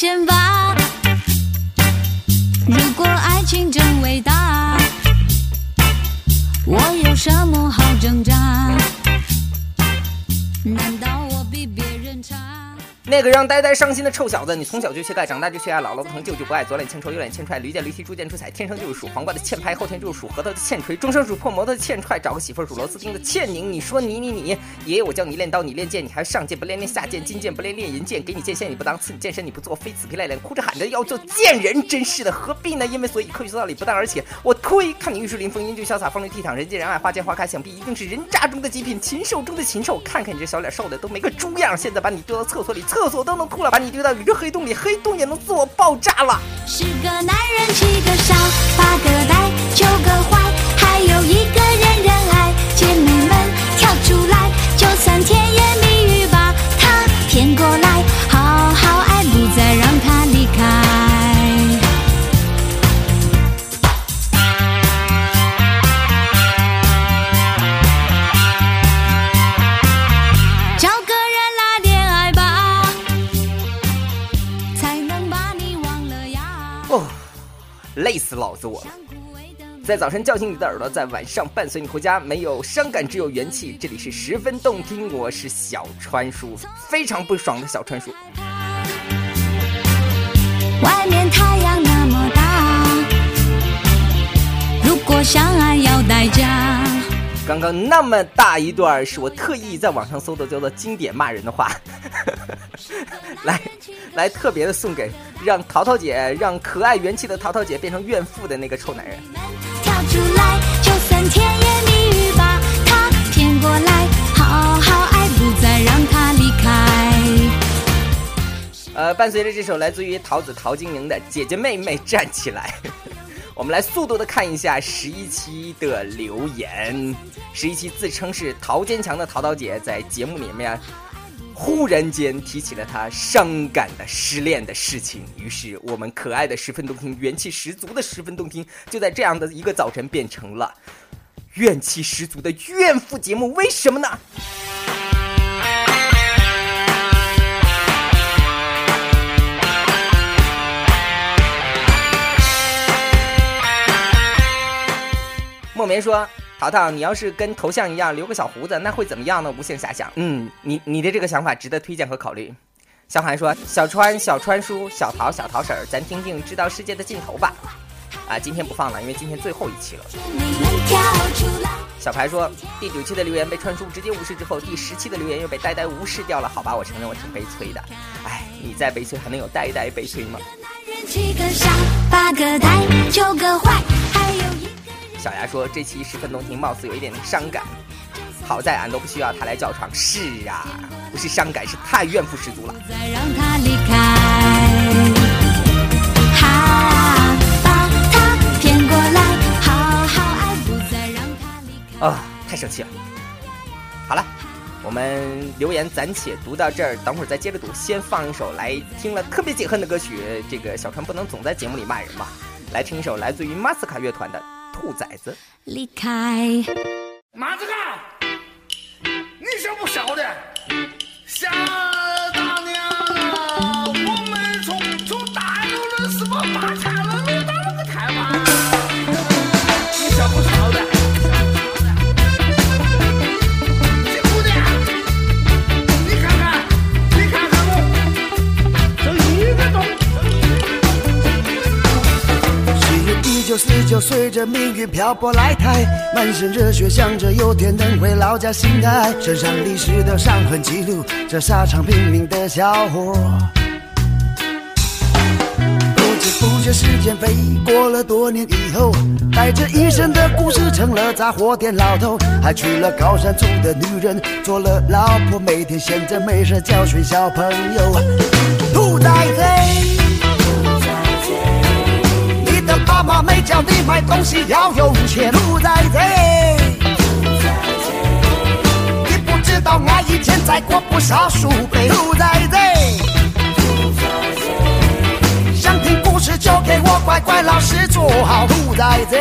人先那个让呆呆伤心的臭小子，你从小就缺钙，长大就缺爱，姥姥不疼，舅舅不爱，左脸欠抽，右脸欠踹，驴见驴踢，猪见猪踩，天生就是属黄瓜的欠拍，后天就是属核桃的欠锤，终生属破摩托的欠踹，找个媳妇儿属螺丝钉的欠拧。你说你你你，爷爷我教你练刀，你练剑，你还上剑不练练下剑，金剑不练练银剑，给你剑线你不当，赐你剑身你不做，非死皮赖脸哭着喊着要做贱人，真是的，何必呢？因为所以科学道理不但，而且我推，看你玉树临风，英俊潇洒，风流倜傥，人见人爱，花见花开，想必一定是人渣中的极品，禽兽中的禽兽。看看你这小脸瘦的都没个猪样，现在把你丢到厕所里，厕所都能吐了，把你丢到宇宙黑洞里，黑洞也能自我爆炸了。十个男人七个傻，八个呆，九个坏，还有一个人人爱。姐妹们跳出来，就算甜言蜜语把他骗过来，累死老子我！在早晨叫醒你的耳朵，在晚上伴随你回家，没有伤感，只有元气。这里是十分动听，我是小川叔，非常不爽的小川叔。外面太阳那么大，如果相爱要代价。刚刚那么大一段是我特意在网上搜的，叫做经典骂人的话，来来特别的送给让淘淘姐让可爱元气的淘淘姐变成怨妇的那个臭男人。跳出来，就算甜言蜜语把他骗过来，好好爱，不再让他离开。呃，伴随着这首来自于桃子陶晶莹的《姐姐妹妹站起来》，我们来速度的看一下十一期的留言。十一期自称是陶坚强的陶陶姐在节目里面忽然间提起了她伤感的失恋的事情，于是我们可爱的十分动听、元气十足的十分动听，就在这样的一个早晨变成了怨气十足的怨妇节目。为什么呢？莫棉说：“淘淘，你要是跟头像一样留个小胡子，那会怎么样呢？无限遐想。嗯，你你的这个想法值得推荐和考虑。”小韩说：“小川小川叔，小桃小桃婶儿，咱听听知道世界的尽头吧。”啊，今天不放了，因为今天最后一期了。你们跳出来。小排说：“第九期的留言被川叔直接无视之后，第十期的留言又被呆呆无视掉了。好吧，我承认我挺悲催的。哎，你再悲催还能有呆呆悲催吗？”男人七个傻，八个呆，九个坏。小牙说：“这期十分动听，貌似有一点伤感。好在俺都不需要他来叫床。是啊，不是伤感，是太怨妇十足了。再让他离开。哈，把他骗过来，好好爱，不再让他离开。啊、太生气了。好了，我们留言暂且读到这儿，等会儿再接着读。先放一首来听了特别解恨的歌曲，这个小川不能总在节目里骂人吧。来听一首来自于马斯卡乐团的《兔崽子》。离开。马子干，你晓不晓得？想就，随着命运漂泊来台，满身热血，想着有天能回老家心爱，身上历史的伤痕记录这沙场拼命的小伙。不知不觉，时间飞过了多年以后，带着一身的故事，成了杂货店老头，还娶了高山族的女人，做了老婆，每天闲着没事教训小朋友。兔崽子！你的爸妈没教你买东西要用钱，兔崽子！你不知道俺以前栽过不少树碑，兔崽子！想听故事就给我乖乖老实坐好，兔崽子！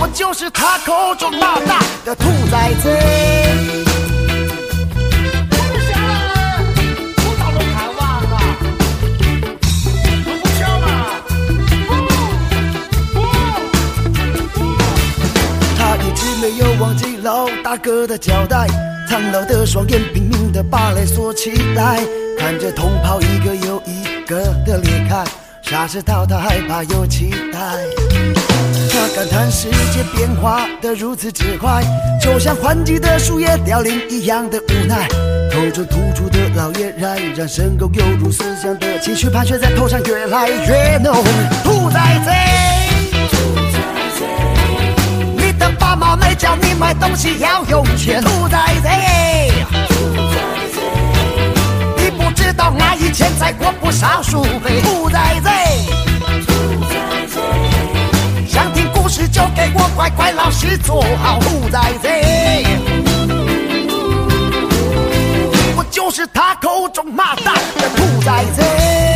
我就是他口中那大的兔崽子。哥的交代，苍老的双眼拼命的把泪锁起来，看着同袍一个又一个的离开，傻直到他害怕又期待。他感叹世界变化的如此之快，就像换季的树叶凋零一样的无奈。透着突出的老叶冉，让深沟犹如思想的情绪盘旋在头上越来越浓。兔崽子，妈没教你买东西要用钱。兔崽子，你不知道阿姨欠债过不少书费。兔崽子，想听故事就给我乖乖老实坐好。兔崽子。我就是他口中骂大的兔崽子。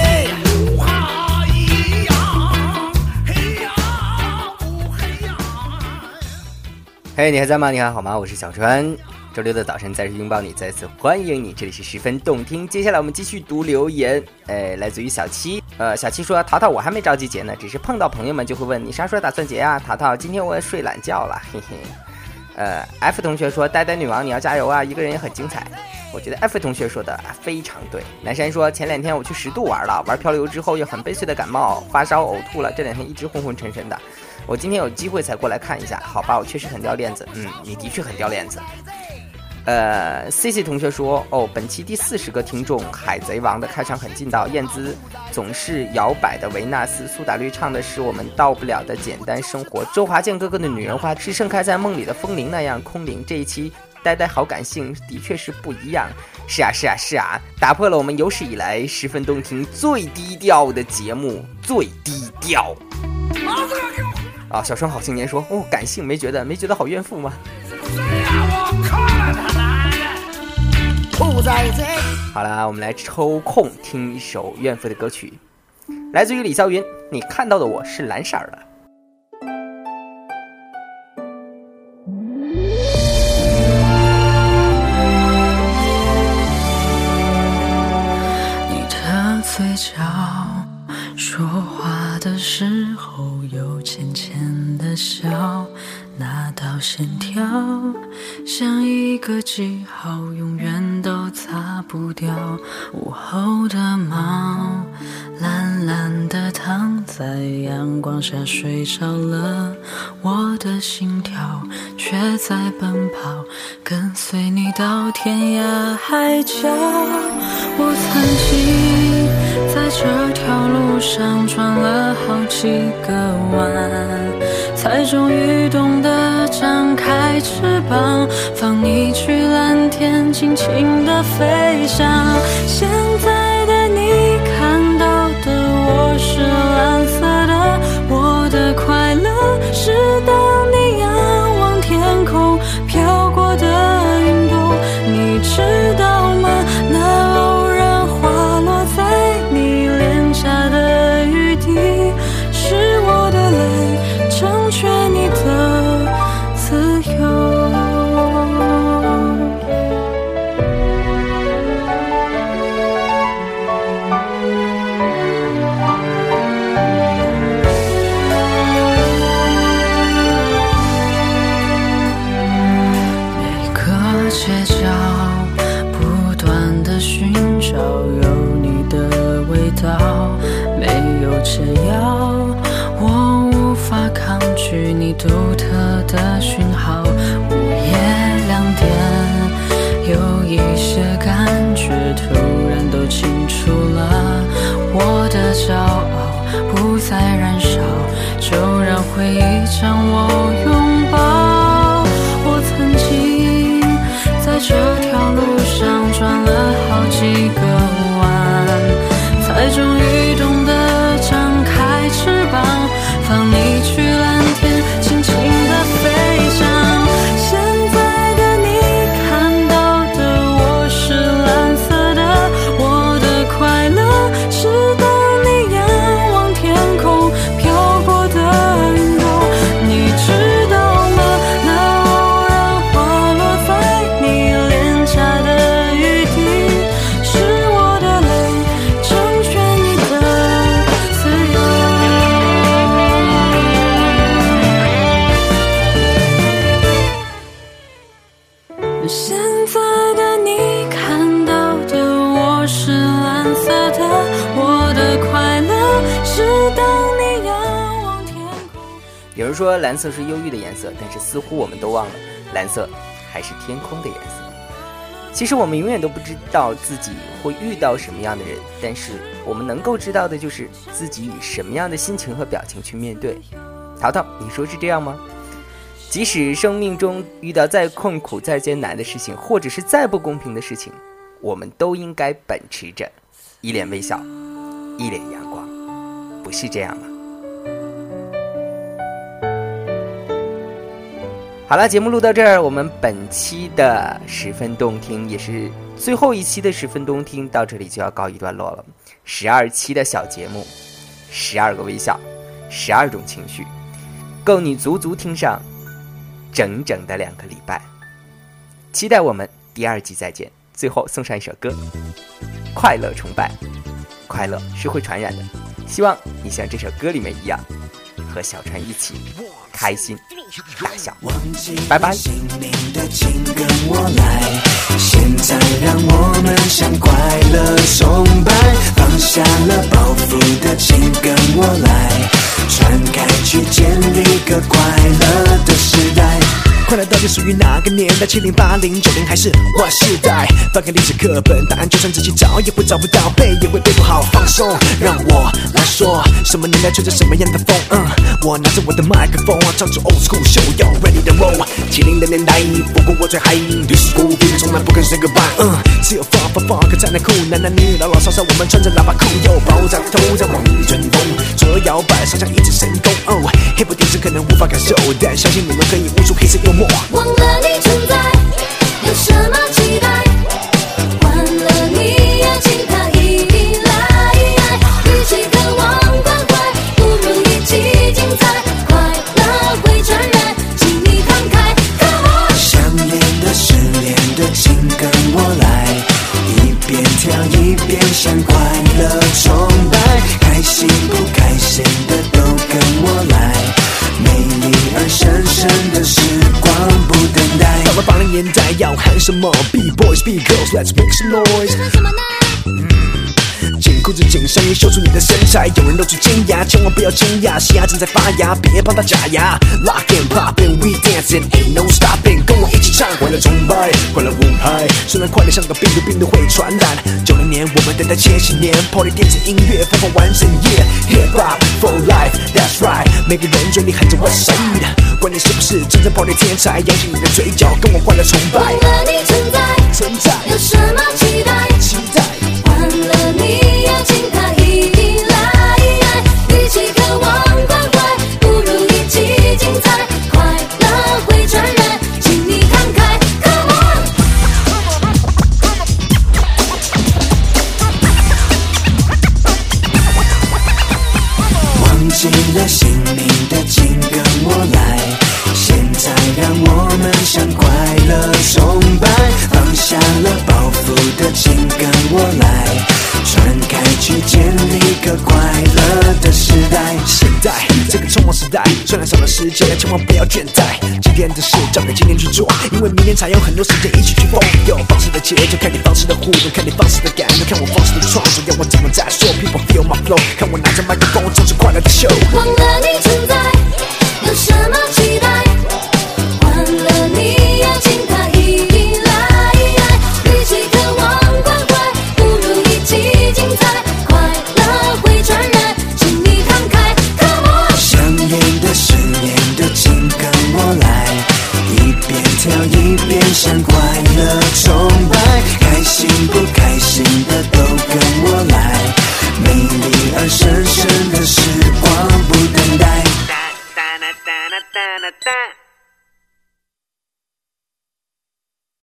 嘿，你还在吗？你还好吗？我是小川。周六的早晨，再次拥抱你，再次欢迎你，这里是十分动听。接下来我们继续读留言，哎，来自于小七。呃，小七说：“淘淘，我还没着急结呢，只是碰到朋友们就会问你啥时候打算结呀？”淘淘，今天我也睡懒觉了，嘿嘿。呃，F 同学说：“呆呆女王，你要加油啊！一个人也很精彩。”我觉得 F 同学说的非常对。南山说：“前两天我去十渡玩了，玩漂流之后又很悲催的感冒、发烧、呕吐了，这两天一直昏昏沉沉的。我今天有机会才过来看一下，好吧，我确实很掉链子。嗯，你的确很掉链子。”呃，C C 同学说：“哦，本期第四十个听众，《海贼王》的开场很劲道，燕姿总是摇摆的维纳斯，苏打绿唱的是我们到不了的简单生活，周华健哥哥的女人花是盛开在梦里的风铃那样空灵。这一期呆呆好感性，的确是不一样。是啊，是啊，是啊，打破了我们有史以来十分动听、最低调的节目，最低调。”啊，小川好青年说：“哦，感性没觉得，没觉得好怨妇吗？”好？了他奶奶！兔崽子，好啦，我们来抽空听一首怨妇的歌曲，来自于李霄云。你看到的我是蓝色的。线条像一个记号，永远都擦不掉。午后的猫，懒懒地躺在阳光下睡着了，我的心跳却在奔跑，跟随你到天涯海角。我曾经在这条路上转了好几个弯，才终于懂得张开翅膀，放你去蓝天，尽情的飞翔。现在许你独特的。说蓝色是忧郁的颜色，但是似乎我们都忘了，蓝色还是天空的颜色。其实我们永远都不知道自己会遇到什么样的人，但是我们能够知道的就是自己以什么样的心情和表情去面对。淘淘，你说是这样吗？即使生命中遇到再困苦、再艰难的事情，或者是再不公平的事情，我们都应该秉持着一脸微笑、一脸阳光，不是这样吗？好了，节目录到这儿，我们本期的十分动听，也是最后一期的十分动听，到这里就要告一段落了。十二期的小节目，十二个微笑，十二种情绪，够你足足听上整整的两个礼拜。期待我们第二季再见。最后送上一首歌，《快乐崇拜》，快乐是会传染的，希望你像这首歌里面一样，和小船一起开心大笑。拜拜。是属于哪个年代？七零、八零、九零还是 Y 世代？翻开历史课本，答案就算仔细找也会找不到，背也会背不好。放松，让我来说，什么年代吹着什么样的风？嗯，我拿着我的麦克风，唱出 old school show yo ready to roll。七零的年代，不过我最嗨，历史古典从来不肯 say goodbye。嗯，只有放放放个才能酷，男男女女老老少少，我们穿着喇叭裤哟，爆炸头在往阵风，左右摇摆，上下一直神功。哦，黑白电视可能无法感受，但相信你们可以悟出黑色幽默。忘了你存在，有什么期待？B-boys, B-girls, let's make some noise. 裤子紧秀出你的身材。有人露出尖牙，千万不要惊讶，正在发芽，别帮它假牙。Lock and pop and we dancing, ain't no stopping，跟我一起唱，快乐崇拜，快乐舞拍。虽然快乐像个病毒，病毒会传染。九零年我们等待千禧年，Party 电子音乐播放完整夜，Hip hop for life, that's right。每个人嘴里喊着 What's up，管你是不是真正 Party 天才，扬起你的嘴角，跟我快乐崇拜忘。了你存在，存在，有什么期待？期待。去建立个快乐的时代。现在这个匆忙时代，虽然少了时间，千万不要倦怠。今天的事交给今天去做，因为明天才有很多时间一起去疯。有方式的节奏，看你放肆的互动，看你放肆的感动，看我放肆的创作，要我怎么再说？People feel my flow，看我拿着麦克风，唱出快乐的 show。忘了你存在，有什么期待？